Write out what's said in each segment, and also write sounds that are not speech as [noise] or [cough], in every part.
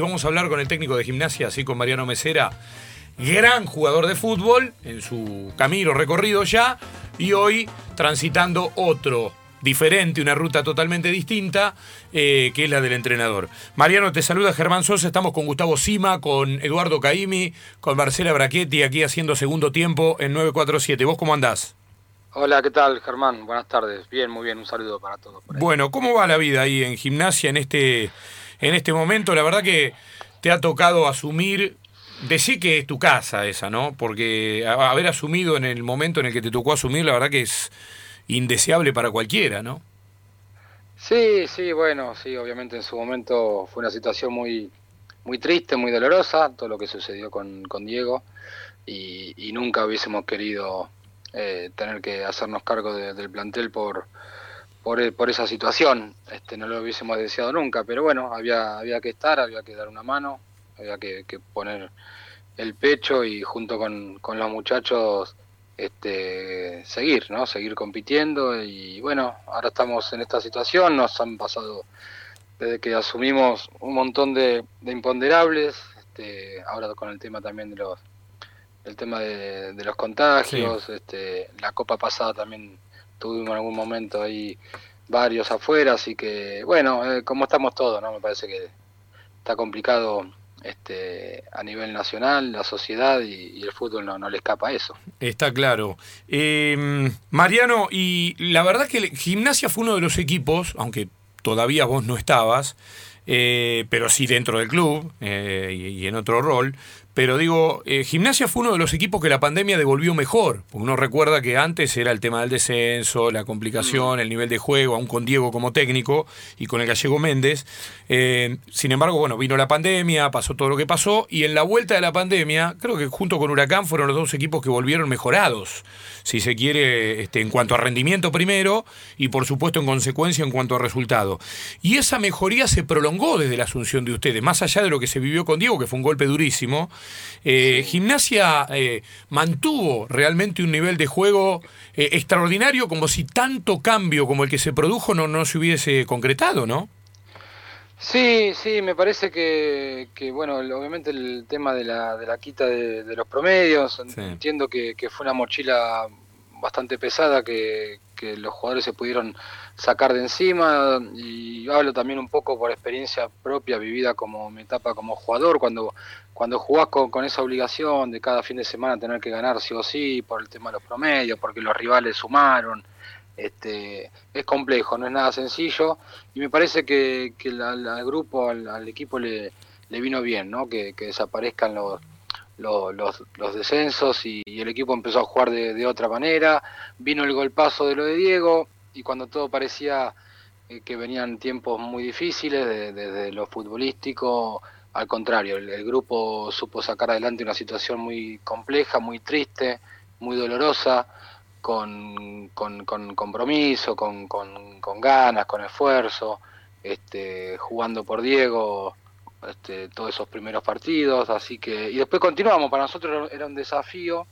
Vamos a hablar con el técnico de gimnasia, así con Mariano Mesera, gran jugador de fútbol en su camino recorrido ya y hoy transitando otro diferente, una ruta totalmente distinta, eh, que es la del entrenador. Mariano, te saluda Germán Sosa, estamos con Gustavo Sima, con Eduardo Caimi, con Marcela Brachetti, aquí haciendo segundo tiempo en 947. ¿Vos cómo andás? Hola, ¿qué tal Germán? Buenas tardes. Bien, muy bien, un saludo para todos. Bueno, ¿cómo va la vida ahí en gimnasia en este en este momento. La verdad que te ha tocado asumir, decir que es tu casa esa, ¿no? Porque haber asumido en el momento en el que te tocó asumir, la verdad que es indeseable para cualquiera, ¿no? Sí, sí, bueno, sí, obviamente en su momento fue una situación muy, muy triste, muy dolorosa, todo lo que sucedió con, Diego, y, nunca hubiésemos querido eh, tener que hacernos cargo del plantel por, por, por esa situación. Este, no lo hubiésemos deseado nunca, pero bueno, había, había que estar, había que dar una mano, había que, poner el pecho y junto con, con, los muchachos este, seguir, ¿no? Seguir compitiendo y bueno, ahora estamos en esta situación, nos han pasado desde que asumimos un montón de, imponderables, este, ahora con el tema también de los el tema de, los contagios, este, la copa pasada también tuvimos en algún momento ahí varios afuera, así que bueno, eh, como estamos todos, ¿no? Me parece que está complicado este, a nivel nacional, la sociedad y, el fútbol no, no, le escapa a eso. Está claro. Em, Mariano, y la verdad que Gimnasia fue uno de los equipos, aunque todavía vos no estabas, eh, pero sí dentro del club eh, y, en otro rol. Pero digo, eh, Gimnasia fue uno de los equipos que la pandemia devolvió mejor. Uno recuerda que antes era el tema del descenso, la complicación, el nivel de juego, aún con Diego como técnico y con el gallego Méndez. sin embargo, bueno, vino la pandemia, pasó todo lo que pasó y en la vuelta de la pandemia, creo que junto con Huracán fueron los dos equipos que volvieron mejorados, si se quiere, este, en cuanto a rendimiento primero y por supuesto en consecuencia en cuanto a resultado. Y esa mejoría se prolongó desde la asunción de ustedes, más allá de lo que se vivió con Diego, que fue un golpe durísimo. Eh, Gimnasia eh, mantuvo realmente un nivel de juego eh, extraordinario, como si tanto cambio como el que se produjo no, no se hubiese concretado, ¿no? Sí, sí, me parece que, bueno, obviamente el tema de la, de la quita de, los promedios, entiendo que, fue una mochila bastante pesada que, que los jugadores se pudieron sacar de encima. Y hablo también un poco por experiencia propia vivida como mi etapa como jugador cuando cuando jugás con, esa obligación de cada fin de semana tener que ganar sí o sí por el tema de los promedios porque los rivales sumaron este es complejo no es nada sencillo. Y me parece que, que al grupo al, equipo le, le vino bien no que, desaparezcan los los, los, descensos y, el equipo empezó a jugar de, de otra manera. Vino el golpazo de lo de Diego y cuando todo parecía eh, que venían tiempos muy difíciles desde lo futbolístico, al contrario, el, grupo supo sacar adelante una situación muy compleja, muy triste, muy dolorosa, con, con, compromiso, con, con, ganas, con esfuerzo, este, jugando por Diego este, todos esos primeros partidos, así que, y después continuamos, para nosotros era un desafío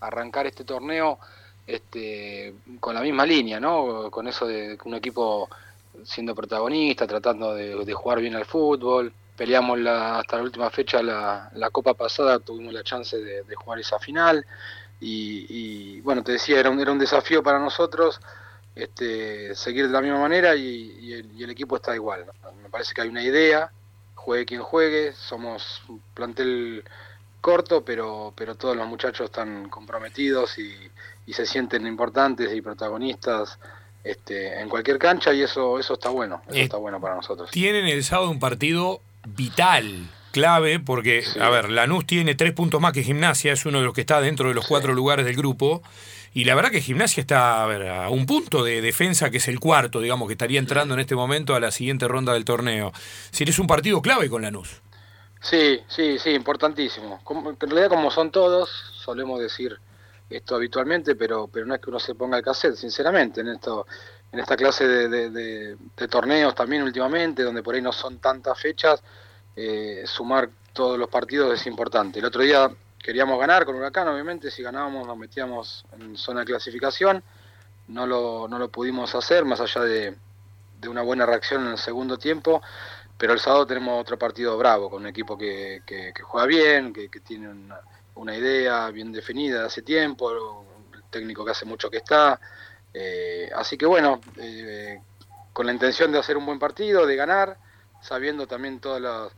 arrancar este torneo este, con la misma línea, ¿no? Con eso de un equipo siendo protagonista, tratando de, jugar bien al fútbol. Peleamos la, hasta la última fecha la, la Copa pasada, tuvimos la chance de, jugar esa final. Y, bueno, te decía, era un, era un desafío para nosotros este, seguir de la misma manera y, el, equipo está igual. Me parece que hay una idea, juegue quien juegue, somos un plantel corto, pero, pero todos los muchachos están comprometidos y, se sienten importantes y protagonistas este, en cualquier cancha y eso, eso está bueno, eso está bueno para nosotros. Tienen el sábado un partido vital, clave, porque, a ver, Lanús tiene tres puntos más que Gimnasia, es uno de los que está dentro de los cuatro lugares del grupo. Y la verdad que Gimnasia está a, un punto de defensa que es el cuarto, digamos, que estaría entrando en este momento a la siguiente ronda del torneo. Si eres un partido clave con Lanús. Sí, sí, sí, importantísimo. en realidad como son todos, solemos decir esto habitualmente, pero, pero no es que uno se ponga el cassette, sinceramente, en esto, en esta clase de, torneos también últimamente, donde por ahí no son tantas fechas, eh, sumar todos los partidos es importante. El otro día queríamos ganar con Huracán, obviamente, si ganábamos nos metíamos en zona de clasificación, no lo, no lo pudimos hacer, más allá de, de una buena reacción en el segundo tiempo, pero el sábado tenemos otro partido bravo, con un equipo que, juega bien, que, tiene una, idea bien definida de hace tiempo, el técnico que hace mucho que está. Eh, así que bueno, eh, con la intención de hacer un buen partido, de ganar, sabiendo también todas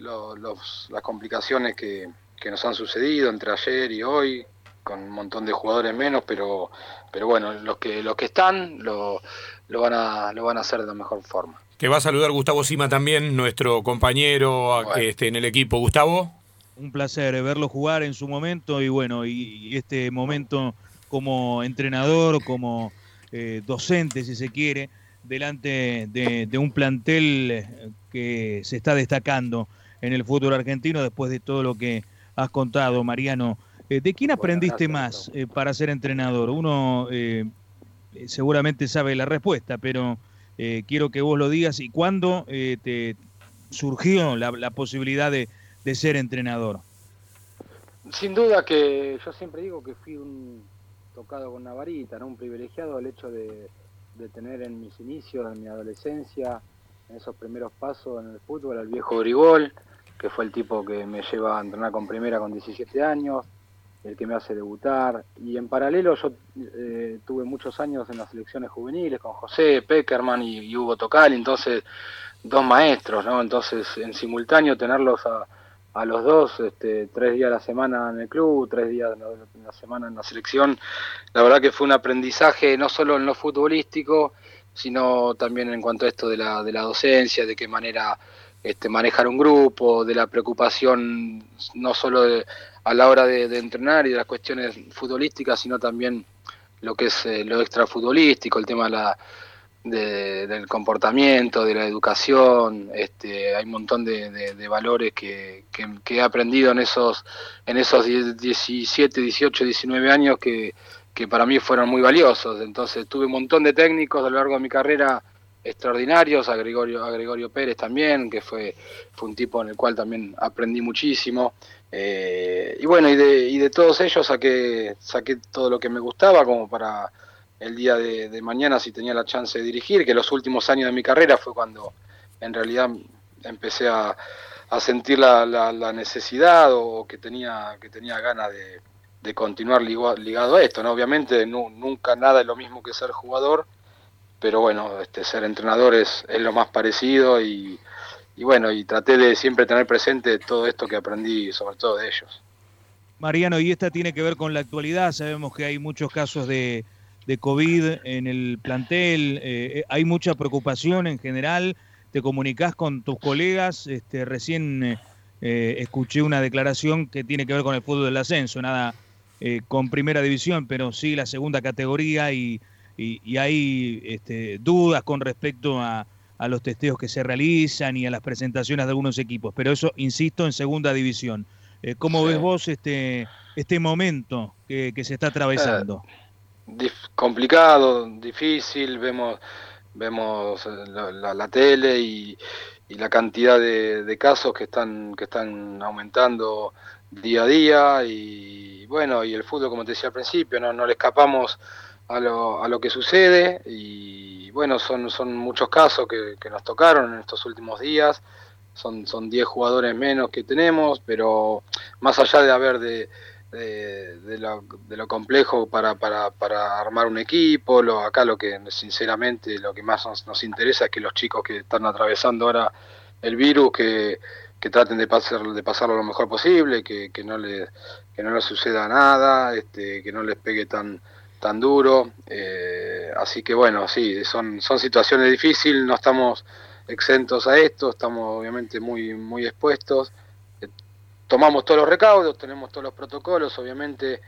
las complicaciones que, nos han sucedido entre ayer y hoy, con un montón de jugadores menos, pero, pero bueno, los que, los que están lo, lo, van a, lo van a hacer de la mejor forma. Que va a saludar Gustavo Sima también, nuestro compañero que esté en el equipo. Gustavo. Un placer verlo jugar en su momento y bueno, y, este momento como entrenador, como eh, docente, si se quiere, delante de, un plantel que se está destacando en el fútbol argentino después de todo lo que has contado, Mariano. Eh, ¿De quién aprendiste más eh, para ser entrenador? Uno seguramente sabe la respuesta, pero eh, quiero que vos lo digas y cuándo eh, te surgió la, posibilidad de, ser entrenador. Sin duda que yo siempre digo que fui un tocado con una varita, ¿no? un privilegiado el hecho de, tener en mis inicios, en mi adolescencia, en esos primeros pasos en el fútbol, al viejo Grigol, que fue el tipo que me lleva a entrenar con primera con 17 años, el que me hace debutar. Y en paralelo yo eh, tuve muchos años en las selecciones juveniles con José Peckerman y, Hugo Tocal, entonces dos maestros, ¿no? Entonces en simultáneo tenerlos a, a los dos, este, tres días a la semana en el club, tres días a la semana en la selección, la verdad que fue un aprendizaje no solo en lo futbolístico, sino también en cuanto a esto de la, de la docencia, de qué manera este, manejar un grupo, de la preocupación no solo a la hora de, entrenar y de las cuestiones futbolísticas, sino también lo que es eh, lo extrafutbolístico, el tema de del comportamiento, de la educación, este, hay un montón de, valores que, he aprendido en esos, en esos 17, 18, 19 años que, que para mí fueron muy valiosos. Entonces tuve un montón de técnicos a lo largo de mi carrera extraordinarios, a Gregorio, a Gregorio Pérez también, que fue, fue un tipo en el cual también aprendí muchísimo. Eh, y bueno, y de, y de todos ellos saqué, saqué todo lo que me gustaba como para el día de, mañana si tenía la chance de dirigir, que los últimos años de mi carrera fue cuando en realidad empecé a, sentir la, la, necesidad o que tenía, que tenía ganas de, continuar ligado, a esto. ¿no? Obviamente nunca nada es lo mismo que ser jugador, pero bueno, este, ser entrenador es, lo más parecido y, bueno, y traté de siempre tener presente todo esto que aprendí, sobre todo de ellos. Mariano, y esta tiene que ver con la actualidad, sabemos que hay muchos casos de, de COVID en el plantel, eh, hay mucha preocupación en general, te comunicas con tus colegas, este, recién eh, escuché una declaración que tiene que ver con el fútbol del ascenso, nada eh, con primera división, pero sí la segunda categoría y y, hay este, dudas con respecto a, los testeos que se realizan y a las presentaciones de algunos equipos, pero eso, insisto, en segunda división. Eh, ¿Cómo ves vos este, este momento que, se está atravesando? Eh, complicado, difícil, vemos, vemos eh, la, tele y, la cantidad de, casos que están, que están aumentando día a día y bueno, y el fútbol, como te decía al principio, no, no le escapamos a lo, a lo que sucede y bueno, son, son muchos casos que, nos tocaron en estos últimos días, son, son 10 jugadores menos que tenemos, pero más allá de haber de, de, lo, de lo, complejo para, para, para, armar un equipo, lo, acá lo que sinceramente lo que más nos, interesa es que los chicos que están atravesando ahora el virus, que, que traten de, pasar, de pasarlo lo mejor posible, que, que, no les, que no les suceda nada, este, que no les pegue tan tan duro. Eh, así que bueno, sí, son, son situaciones difíciles, no estamos exentos a esto, estamos obviamente muy, muy expuestos. Eh, tomamos todos los recaudos, tenemos todos los protocolos, obviamente,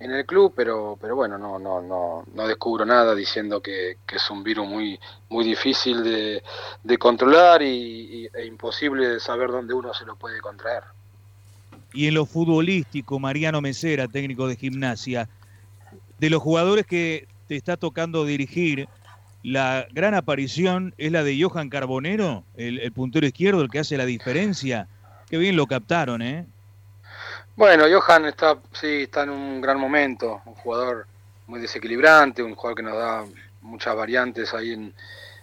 en el club, pero, pero bueno, no, no, no, no descubro nada diciendo que, es un virus muy, muy difícil de, de controlar y, e imposible de saber dónde uno se lo puede contraer. Y en lo futbolístico, Mariano Mesera, técnico de gimnasia, de los jugadores que te está tocando dirigir, la gran aparición es la de Johan Carbonero, el, puntero izquierdo, el que hace la diferencia. Qué bien lo captaron, ¿eh? Bueno, Johan está, sí, está en un gran momento, un jugador muy desequilibrante, un jugador que nos da muchas variantes ahí en,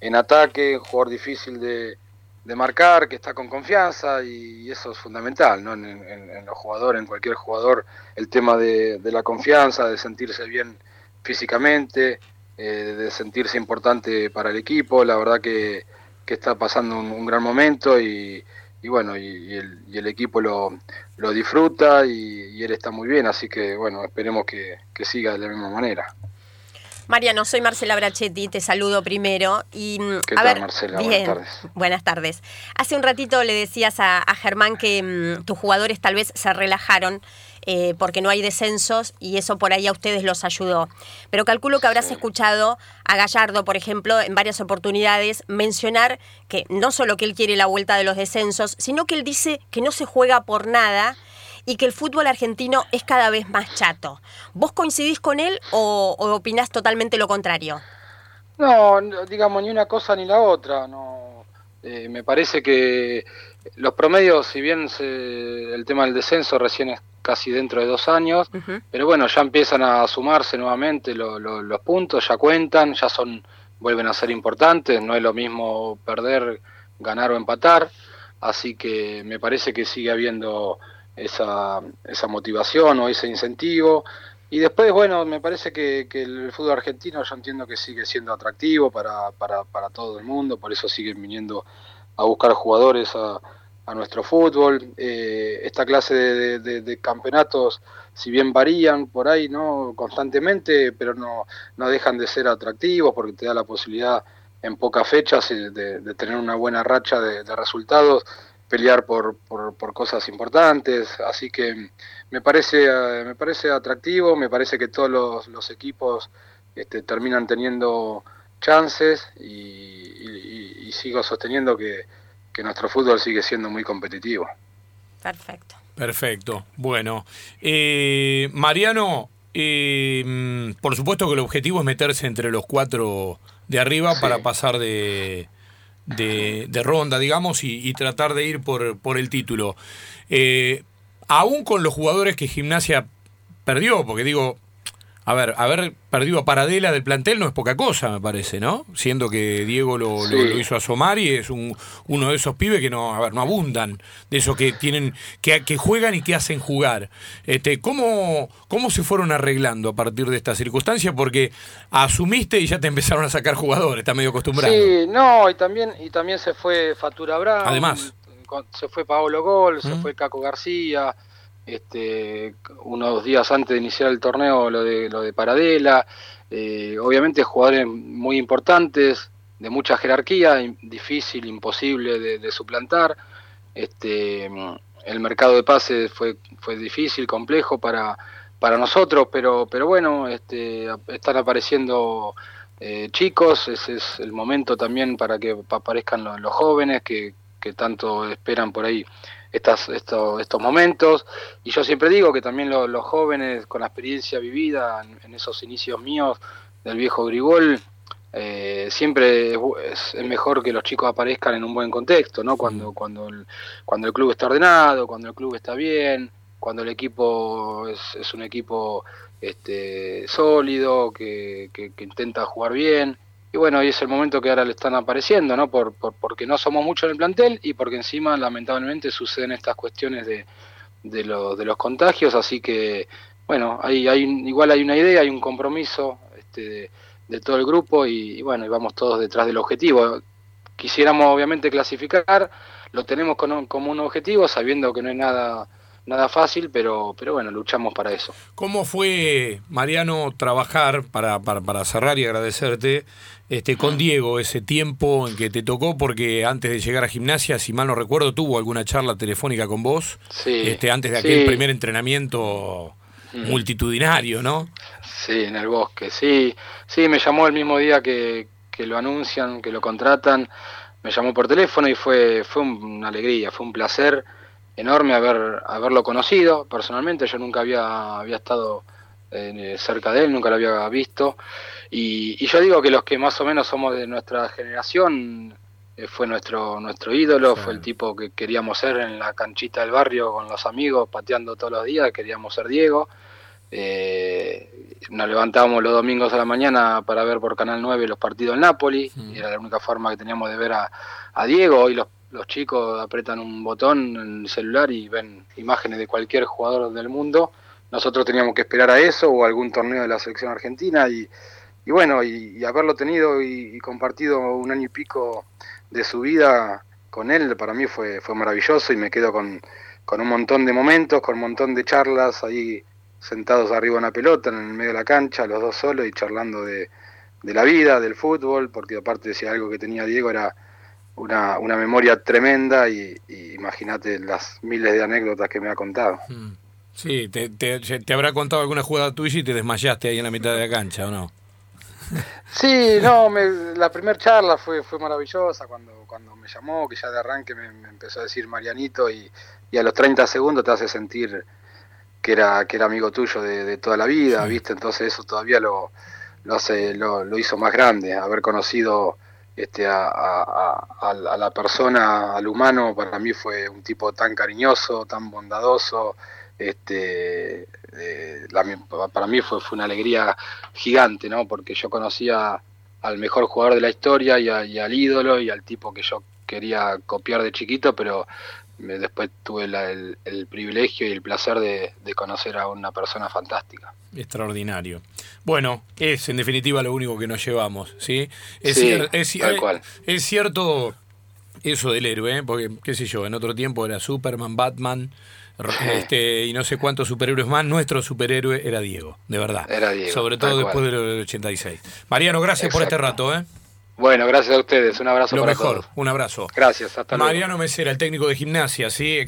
en ataque, un jugador difícil de, de marcar, que está con confianza y, eso es fundamental, ¿no? En, los jugadores, en cualquier jugador, el tema de, la confianza, de sentirse bien físicamente, eh, de sentirse importante para el equipo, la verdad que, está pasando un, gran momento y, bueno, y, el, equipo lo, lo disfruta y, él está muy bien, así que bueno, esperemos que siga de la misma manera. Mariano, soy Marcela Brachetti, te saludo primero. Y, mm, ¿Qué a tal, Marcela? buenas tardes. Buenas tardes. Hace un ratito le decías a, Germán que mm, tus jugadores tal vez se relajaron eh, porque no hay descensos y eso por ahí a ustedes los ayudó. Pero calculo que habrás escuchado a Gallardo, por ejemplo, en varias oportunidades mencionar que no solo que él quiere la vuelta de los descensos, sino que él dice que no se juega por nada y que el fútbol argentino es cada vez más chato. ¿Vos coincidís con él o, opinás totalmente lo contrario? No, digamos, ni una cosa ni la otra. No, eh, me parece que los promedios, si bien el tema del descenso recién es casi dentro de dos años, pero bueno, ya empiezan a sumarse nuevamente los puntos, ya cuentan, ya son, vuelven a ser importantes, no es lo mismo perder, ganar o empatar, así que me parece que sigue habiendo esa, esa motivación o ese incentivo. Y después, bueno, me parece que, el fútbol argentino yo entiendo que sigue siendo atractivo para, para, para todo el mundo, por eso siguen viniendo a buscar jugadores a, nuestro fútbol. Eh, esta clase de, campeonatos, si bien varían por ahí no constantemente, pero no, no dejan de ser atractivos porque te da la posibilidad en pocas fechas de, de tener una buena racha de, resultados pelear por, por, cosas importantes, así que me parece, eh, me parece atractivo, me parece que todos los, equipos este, terminan teniendo chances y, sigo sosteniendo que, nuestro fútbol sigue siendo muy competitivo. Perfecto. Perfecto. Bueno, eh, Mariano, eh, por supuesto que el objetivo es meterse entre los cuatro de arriba para pasar de, de, ronda, digamos, y, tratar de ir por, por el título. Eh, aún con los jugadores que Gimnasia perdió, porque digo, a ver, haber perdido a Paradela del plantel no es poca cosa, me parece, ¿no? Siendo que Diego lo, hizo asomar y es un, uno de esos pibes que no, a ver, no abundan, de esos que tienen, que, que juegan y que hacen jugar. Este, ¿cómo, ¿Cómo se fueron arreglando a partir de esta circunstancia? Porque asumiste y ya te empezaron a sacar jugadores, está medio acostumbrado. Sí, no, y también, y también se fue Fatura Brown. Además. Se fue Paolo Gol, se fue Caco García este, unos días antes de iniciar el torneo lo de, lo de Paradela, eh, obviamente jugadores muy importantes, de mucha jerarquía, difícil, imposible de, suplantar. Este, el mercado de pases fue, fue difícil, complejo para, para nosotros, pero, pero bueno, este, están apareciendo eh, chicos, ese es el momento también para que aparezcan los, jóvenes que, que tanto esperan por ahí estas, estos, estos momentos. Y yo siempre digo que también los jóvenes con la experiencia vivida en, esos inicios míos del viejo Grigol, eh, siempre es, mejor que los chicos aparezcan en un buen contexto, ¿no? Cuando, cuando, el, cuando el club está ordenado, cuando el club está bien, cuando el equipo es, es un equipo este, sólido, que, que, que intenta jugar bien y bueno, y es el momento que ahora le están apareciendo, ¿no? Por, porque no somos muchos en el plantel y porque encima lamentablemente suceden estas cuestiones de, de, de los contagios, así que bueno, hay, hay, igual hay una idea, hay un compromiso este, de, todo el grupo y, bueno, y vamos todos detrás del objetivo. Quisiéramos obviamente clasificar, lo tenemos como un objetivo, sabiendo que no es nada nada fácil, pero, pero bueno, luchamos para eso. ¿Cómo fue, Mariano, trabajar, para, para, para cerrar y agradecerte, este, con Diego ese tiempo en que te tocó? Porque antes de llegar a gimnasia, si mal no recuerdo, tuvo alguna charla telefónica con vos, sí, este, antes de aquel primer entrenamiento multitudinario, ¿no? Sí, en el bosque, sí. Sí, me llamó el mismo día que, que lo anuncian, que lo contratan, me llamó por teléfono y fue, fue una alegría, fue un placer enorme haber, haberlo conocido personalmente, yo nunca había, había estado eh, cerca de él, nunca lo había visto, y, yo digo que los que más o menos somos de nuestra generación, eh, fue nuestro, nuestro ídolo, fue el tipo que queríamos ser en la canchita del barrio con los amigos, pateando todos los días, queríamos ser Diego. Eh, nos levantábamos los domingos a la mañana para ver por Canal 9 los partidos del Napoli, y era la única forma que teníamos de ver a, a Diego. y los los chicos apretan un botón en el celular y ven imágenes de cualquier jugador del mundo. Nosotros teníamos que esperar a eso o algún torneo de la selección argentina y, bueno, y, haberlo tenido y, compartido un año y pico de su vida con él, para mí fue, fue maravilloso y me quedo con, con un montón de momentos, con un montón de charlas ahí sentados arriba en la pelota, en el medio de la cancha, los dos solos y charlando de, de la vida, del fútbol, porque aparte decía algo que tenía Diego era una, una memoria tremenda y, imagínate las miles de anécdotas que me ha contado. Mm. Sí, te, te, habrá contado alguna jugada tuya y te desmayaste ahí en la mitad de la cancha, ¿o no? [laughs] Sí, no, la primera charla fue, fue maravillosa cuando, cuando me llamó, que ya de arranque me, empezó a decir Marianito y, a los 30 segundos te hace sentir que era, que era amigo tuyo de, toda la vida, ¿viste? Entonces eso todavía lo, lo, hace, lo, lo hizo más grande, haber conocido este, a, la persona, al humano, para mí fue un tipo tan cariñoso, tan bondadoso. Este, eh, para mí fue, fue una alegría gigante, ¿no? Porque yo conocía al mejor jugador de la historia y, al ídolo y al tipo que yo quería copiar de chiquito, pero después tuve el, privilegio y el placer de, conocer a una persona fantástica. Extraordinario. Bueno, es en definitiva lo único que nos llevamos, ¿sí? Es, es, es cierto eso del héroe, ¿eh? porque, qué sé yo, en otro tiempo era Superman, Batman, [laughs] este, y no sé cuántos superhéroes más. Nuestro superhéroe era Diego, de verdad. Era Diego. Sobre todo después del 86. Mariano, gracias por este rato, ¿eh? Bueno, gracias a ustedes. Un abrazo Lo para mejor, un abrazo. Gracias, hasta luego. Mariano Mesera, el técnico de gimnasia, ¿sí?